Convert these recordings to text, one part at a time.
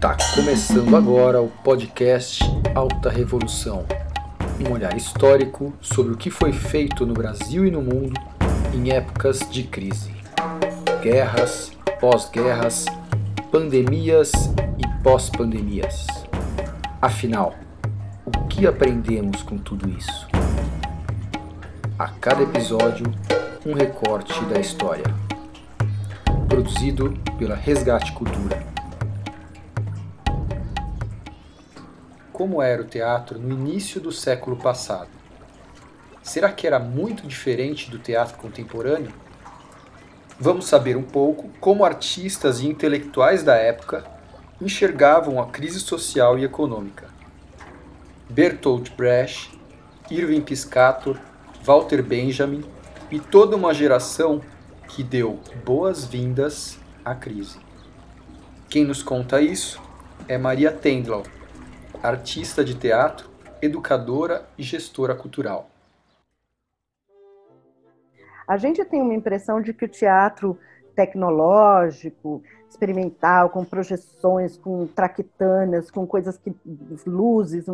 Tá começando agora o podcast Alta Revolução. Um olhar histórico sobre o que foi feito no Brasil e no mundo em épocas de crise. Guerras, pós-guerras, pandemias e pós-pandemias. Afinal, o que aprendemos com tudo isso? A cada episódio, um recorte da história. Produzido pela Resgate Cultura. Como era o teatro no início do século passado. Será que era muito diferente do teatro contemporâneo? Vamos saber um pouco como artistas e intelectuais da época enxergavam a crise social e econômica. Bertolt Brecht, Irving Piscator, Walter Benjamin e toda uma geração que deu boas-vindas à crise. Quem nos conta isso é Maria Tendlau, artista de teatro, educadora e gestora cultural. A gente tem uma impressão de que o teatro tecnológico, experimental, com projeções, com traquitanas, com coisas que luzes,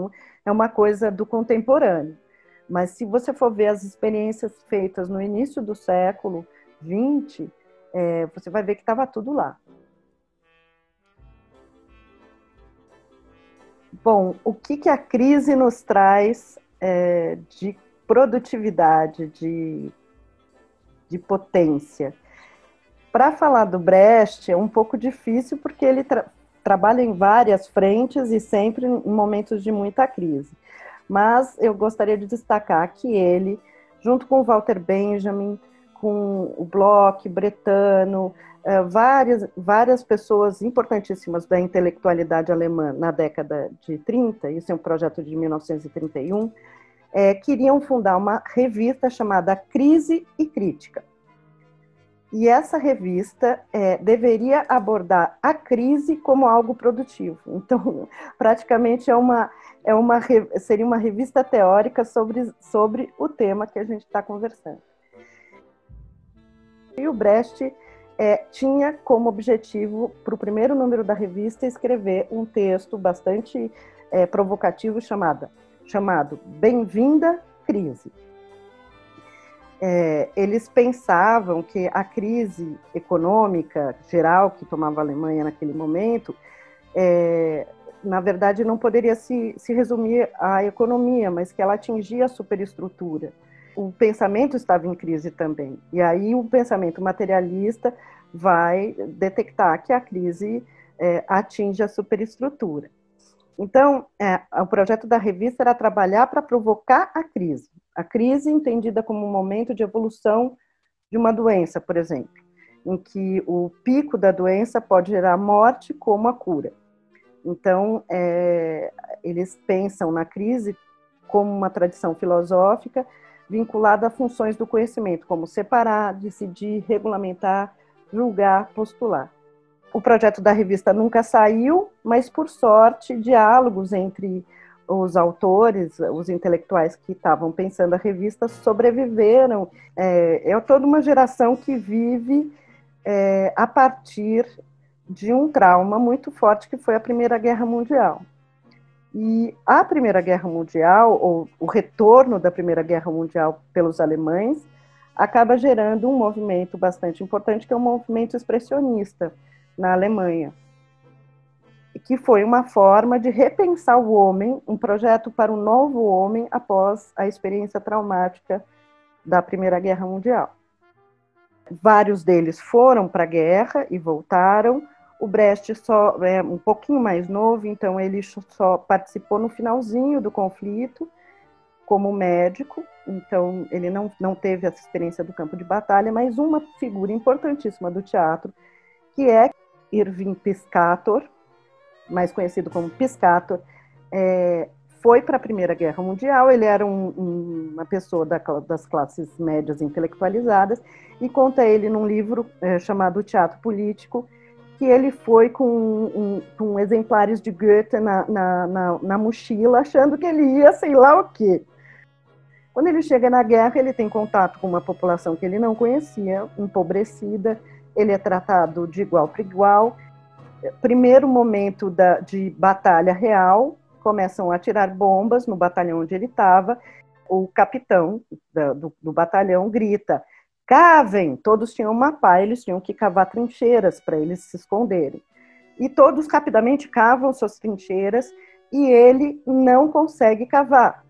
é uma coisa do contemporâneo. Mas se você for ver as experiências feitas no início do século XX, é, você vai ver que estava tudo lá. Bom, o que, que a crise nos traz é, de produtividade, de, de potência? Para falar do Brecht é um pouco difícil porque ele tra trabalha em várias frentes e sempre em momentos de muita crise. Mas eu gostaria de destacar que ele, junto com o Walter Benjamin, com o Bloch, Bretano, eh, várias, várias pessoas importantíssimas da intelectualidade alemã na década de 30, isso é um projeto de 1931, é, eh, queriam fundar uma revista chamada Crise e Crítica. E essa revista é, deveria abordar a crise como algo produtivo. Então, praticamente é uma, é uma, seria uma revista teórica sobre, sobre o tema que a gente está conversando. O Brecht é, tinha como objetivo, para o primeiro número da revista, escrever um texto bastante é, provocativo chamado, chamado Bem-vinda Crise. É, eles pensavam que a crise econômica geral que tomava a Alemanha naquele momento, é, na verdade, não poderia se, se resumir à economia, mas que ela atingia a superestrutura o pensamento estava em crise também. E aí o pensamento materialista vai detectar que a crise é, atinge a superestrutura. Então, é, o projeto da revista era trabalhar para provocar a crise. A crise entendida como um momento de evolução de uma doença, por exemplo, em que o pico da doença pode gerar morte como a cura. Então, é, eles pensam na crise como uma tradição filosófica vinculada a funções do conhecimento, como separar, decidir, regulamentar, julgar, postular. O projeto da revista nunca saiu, mas, por sorte, diálogos entre os autores, os intelectuais que estavam pensando a revista sobreviveram. É, é toda uma geração que vive é, a partir de um trauma muito forte que foi a Primeira Guerra Mundial. E a Primeira Guerra Mundial, ou o retorno da Primeira Guerra Mundial pelos alemães, acaba gerando um movimento bastante importante, que é o um movimento expressionista na Alemanha, que foi uma forma de repensar o homem, um projeto para um novo homem após a experiência traumática da Primeira Guerra Mundial. Vários deles foram para a guerra e voltaram, o Brecht só é um pouquinho mais novo, então ele só participou no finalzinho do conflito como médico, então ele não, não teve essa experiência do campo de batalha, mas uma figura importantíssima do teatro, que é Irving Piscator, mais conhecido como Piscator, é, foi para a Primeira Guerra Mundial, ele era um, um, uma pessoa da, das classes médias intelectualizadas, e conta ele num livro é, chamado Teatro Político, que ele foi com, um, com exemplares de Goethe na, na, na, na, mochila, achando que ele ia sei lá o quê. Quando ele chega na guerra, ele tem contato com uma população que ele não conhecia, empobrecida, ele é tratado de igual para igual, primeiro momento da, de batalha real, começam a tirar bombas no batalhão onde ele estava. O capitão do, do, batalhão grita: cavem! Todos tinham uma pá, eles tinham que cavar trincheiras para eles se esconderem. E todos rapidamente cavam suas trincheiras e ele não consegue cavar.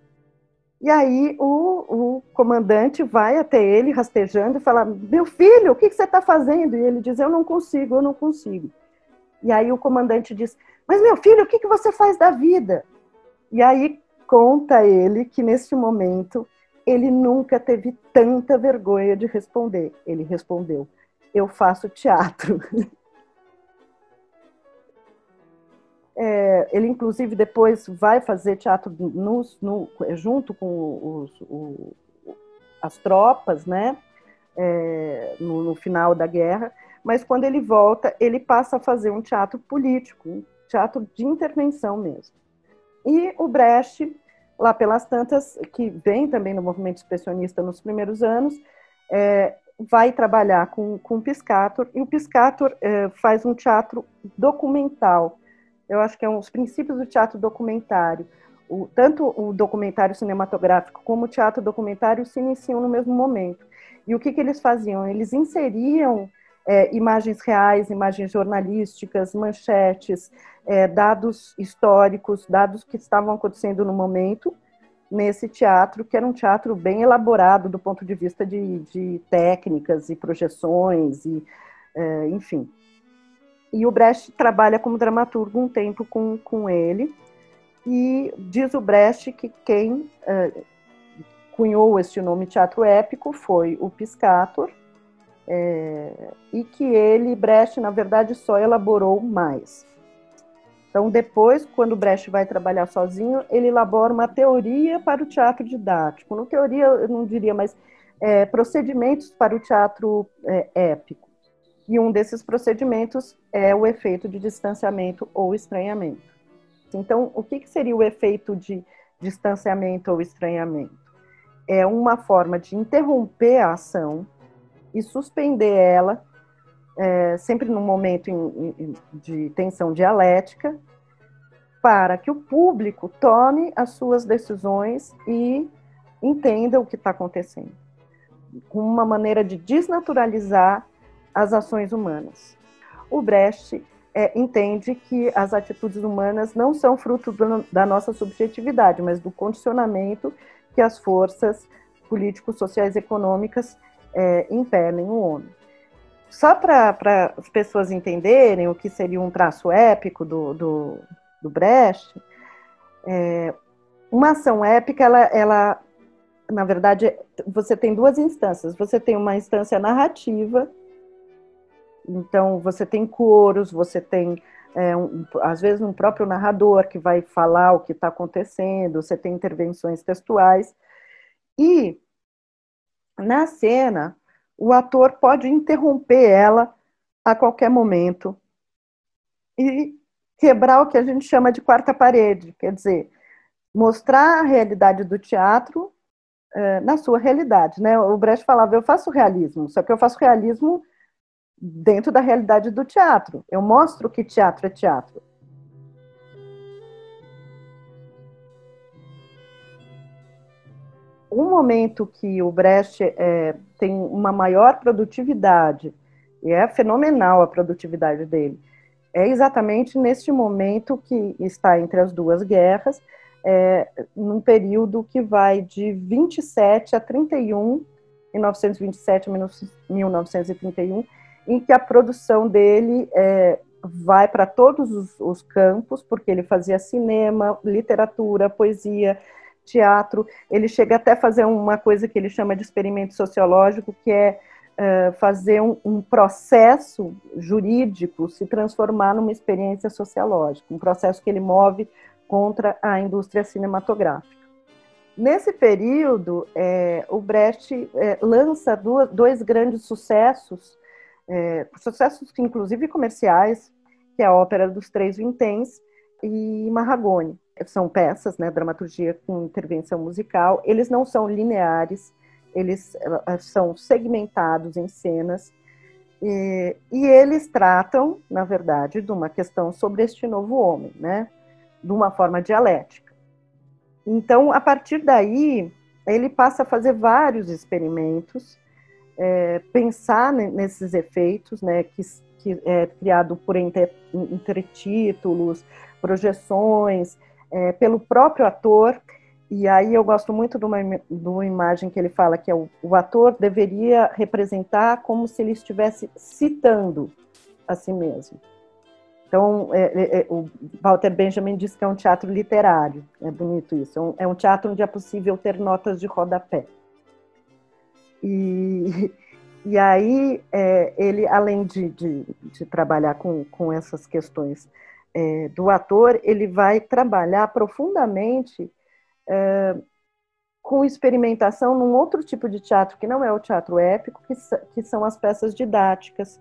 E aí o, o comandante vai até ele rastejando e fala: Meu filho, o que, que você está fazendo? E ele diz: Eu não consigo, eu não consigo. E aí o comandante diz: Mas meu filho, o que, que você faz da vida? E aí conta ele que neste momento ele nunca teve tanta vergonha de responder. Ele respondeu: Eu faço teatro. É, ele, inclusive, depois vai fazer teatro no, no, junto com os, o, as tropas, né? É, no, no, final da guerra. Mas quando ele volta, ele passa a fazer um teatro político, um teatro de intervenção mesmo. E o Brecht, lá pelas tantas, que vem também no movimento expressionista nos primeiros anos, é, vai trabalhar com, com o Piscator, e o Piscator é, faz um teatro documental eu acho que é um, os princípios do teatro documentário. O, tanto o documentário cinematográfico como o teatro documentário se iniciam no mesmo momento. E o que, que eles faziam? Eles inseriam é, imagens reais, imagens jornalísticas, manchetes, é, dados históricos, dados que estavam acontecendo no momento nesse teatro, que era um teatro bem elaborado do ponto de vista de, de técnicas e projeções, e, é, enfim. E o Brecht trabalha como dramaturgo um tempo com, com ele. E diz o Brecht que quem uh, cunhou este nome teatro épico foi o Piscator, é, e que ele, Brecht, na verdade, só elaborou mais. Então, depois, quando Brecht vai trabalhar sozinho, ele elabora uma teoria para o teatro didático. Não teoria, eu não diria, mas é, procedimentos para o teatro é, épico. E um desses procedimentos é o efeito de distanciamento ou estranhamento. Então, o que, seria o efeito de distanciamento ou estranhamento? É uma forma de interromper a ação e suspender ela, é, sempre num momento de tensão dialética, para que o público tome as suas decisões e entenda o que está acontecendo. Uma maneira de desnaturalizar as ações humanas. O Brecht é, entende que as atitudes humanas não são fruto do, da nossa subjetividade, mas do condicionamento que as forças políticos, sociais econômicas é, impelem o homem. Só para as pessoas entenderem o que seria um traço épico do, do, do Brecht, é, uma ação épica, ela, ela, na verdade, você tem duas instâncias. Você tem uma instância narrativa, então, você tem coros, você tem, é, um, às vezes, um próprio narrador que vai falar o que está acontecendo, você tem intervenções textuais. E, na cena, o ator pode interromper ela a qualquer momento e quebrar o que a gente chama de quarta parede, quer dizer, mostrar a realidade do teatro é, na sua realidade. Né? O Brecht falava, eu faço realismo, só que eu faço realismo dentro da realidade do teatro. Eu mostro que teatro é teatro. Um momento que o Brecht é, tem uma maior produtividade, e é fenomenal a produtividade dele, é exatamente neste momento que está entre as duas guerras, é, num período que vai de 27 a 31, 1927 a 1931, em que a produção dele é, vai para todos os, os, campos, porque ele fazia cinema, literatura, poesia, teatro. Ele chega até a fazer uma coisa que ele chama de experimento sociológico, que é, é fazer um, um, processo jurídico se transformar numa experiência sociológica, um processo que ele move contra a indústria cinematográfica. Nesse período, é, o Brecht é, lança duas, dois grandes sucessos é, sucessos inclusive comerciais, que é a Ópera dos Três Vinténs e Marragone. São peças, né, dramaturgia com intervenção musical. Eles não são lineares, eles são segmentados em cenas E, e, eles tratam, na verdade, de uma questão sobre este novo homem, né? De uma forma dialética. Então, a partir daí, ele passa a fazer vários experimentos, é, pensar nesses efeitos, né? Que, que é criado por entretítulos, projeções, é, pelo próprio ator e aí eu gosto muito de uma, de uma imagem que ele fala que é o, o ator deveria representar como se ele estivesse citando a si mesmo. Então, é, é, é, o Walter Benjamin diz que é um teatro literário, é bonito isso. É um, é um teatro onde é possível ter notas de rodapé. E, e aí, é, ele, além de, de, de, trabalhar com, com essas questões é, do ator, ele vai trabalhar profundamente é, com experimentação num outro tipo de teatro, que não é o teatro épico, que, que são as peças didáticas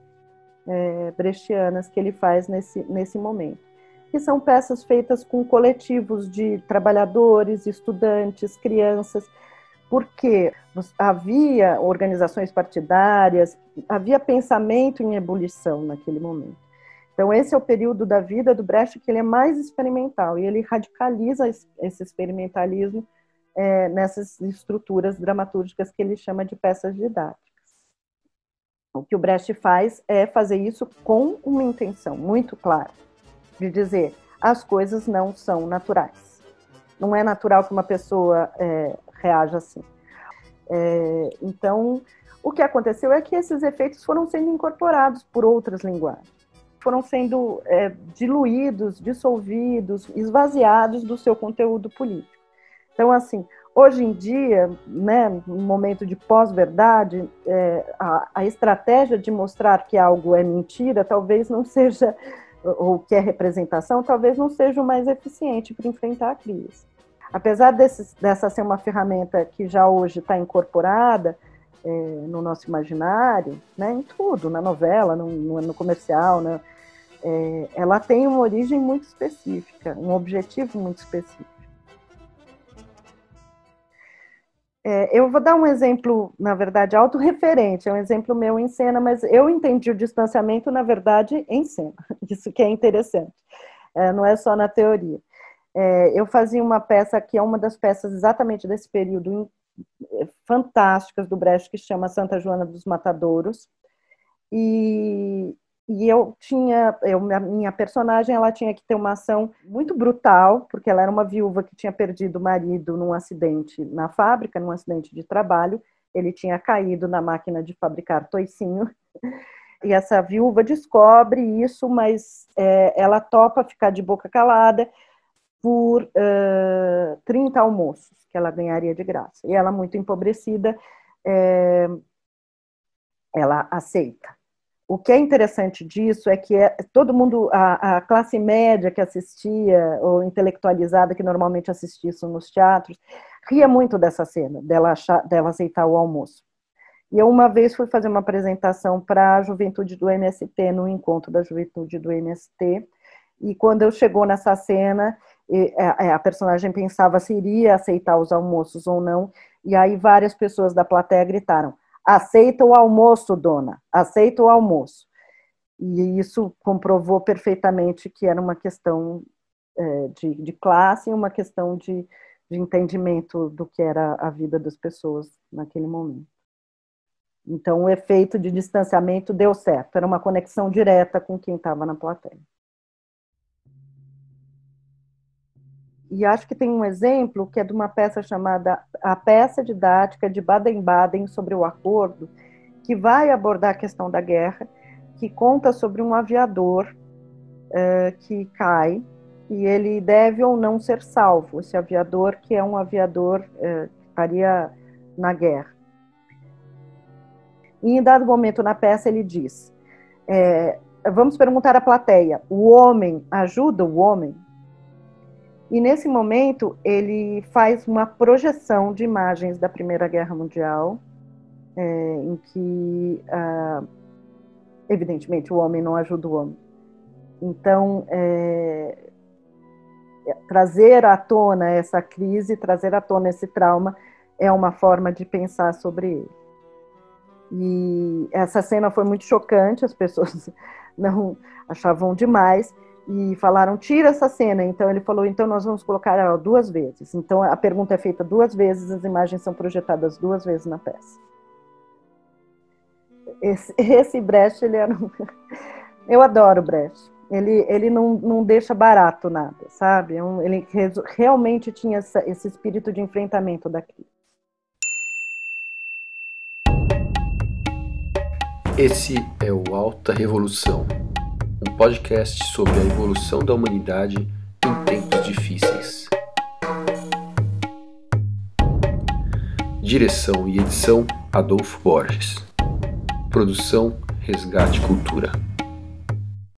é, brechtianas que ele faz nesse, nesse momento. Que são peças feitas com coletivos de trabalhadores, estudantes, crianças, porque havia organizações partidárias, havia pensamento em ebulição naquele momento. Então, esse é o período da vida do Brecht que ele é mais experimental e ele radicaliza esse experimentalismo é, nessas estruturas dramatúrgicas que ele chama de peças didáticas. O que o Brecht faz é fazer isso com uma intenção muito clara, de dizer as coisas não são naturais. Não é natural que uma pessoa é, reaja assim. É, então, o que aconteceu é que esses efeitos foram sendo incorporados por outras linguagens foram sendo é, diluídos, dissolvidos, esvaziados do seu conteúdo político. Então, assim, hoje em dia, né, no momento de pós-verdade, é, a, a, estratégia de mostrar que algo é mentira talvez não seja, ou que é representação, talvez não seja o mais eficiente para enfrentar a crise. Apesar desse, dessa ser uma ferramenta que já hoje está incorporada, é, no nosso imaginário, né, em tudo, na novela, no, no, no comercial, né, é, ela tem uma origem muito específica, um objetivo muito específico. É, eu vou dar um exemplo, na verdade, autorreferente, é um exemplo meu em cena, mas eu entendi o distanciamento, na verdade, em cena. Isso que é interessante, é, não é só na teoria. É, eu fazia uma peça que é uma das peças exatamente desse período é, fantásticas do Brecht, que chama Santa Joana dos Matadouros, e, e eu tinha, eu, minha personagem, ela tinha que ter uma ação muito brutal, porque ela era uma viúva que tinha perdido o marido num acidente na fábrica, num acidente de trabalho. Ele tinha caído na máquina de fabricar toicinho. E essa viúva descobre isso, mas é, ela topa ficar de boca calada por uh, 30 almoços que ela ganharia de graça. E ela, muito empobrecida, é, ela aceita. O que é interessante disso é que é, todo mundo, a, a, classe média que assistia, ou intelectualizada que normalmente assistia isso nos teatros, ria muito dessa cena, dela, achar, dela aceitar o almoço. E eu uma vez fui fazer uma apresentação para a juventude do MST, no encontro da juventude do MST, e quando eu chegou nessa cena, a personagem pensava se iria aceitar os almoços ou não, e aí várias pessoas da plateia gritaram, aceita o almoço, dona, aceita o almoço. E isso comprovou perfeitamente que era uma questão é, de, de, classe e uma questão de, de entendimento do que era a vida das pessoas naquele momento. Então, o efeito de distanciamento deu certo, era uma conexão direta com quem estava na plateia. E acho que tem um exemplo que é de uma peça chamada A Peça Didática de Baden-Baden sobre o Acordo, que vai abordar a questão da guerra, que conta sobre um aviador uh, que cai e ele deve ou não ser salvo, esse aviador que é um aviador uh, que estaria na guerra. E em dado momento na peça ele diz, é, vamos perguntar à plateia, o homem ajuda o homem? E nesse momento ele faz uma projeção de imagens da Primeira Guerra Mundial, é, em que, ah, evidentemente, o homem não ajuda o homem. Então, é, trazer à tona essa crise, trazer à tona esse trauma, é uma forma de pensar sobre ele. E essa cena foi muito chocante, as pessoas não achavam demais e falaram tira essa cena. Então ele falou então nós vamos colocar ela duas vezes. Então a pergunta é feita duas vezes, as imagens são projetadas duas vezes na peça. Esse, esse Brecht ele era um... eu adoro Brecht. Ele, ele não, não deixa barato nada, sabe? É ele realmente tinha essa, esse espírito de enfrentamento da crise. Esse é o Alta Revolução, um podcast sobre a evolução da humanidade em tempos difíceis. Direção e edição Adolfo Borges. Produção Resgate Cultura.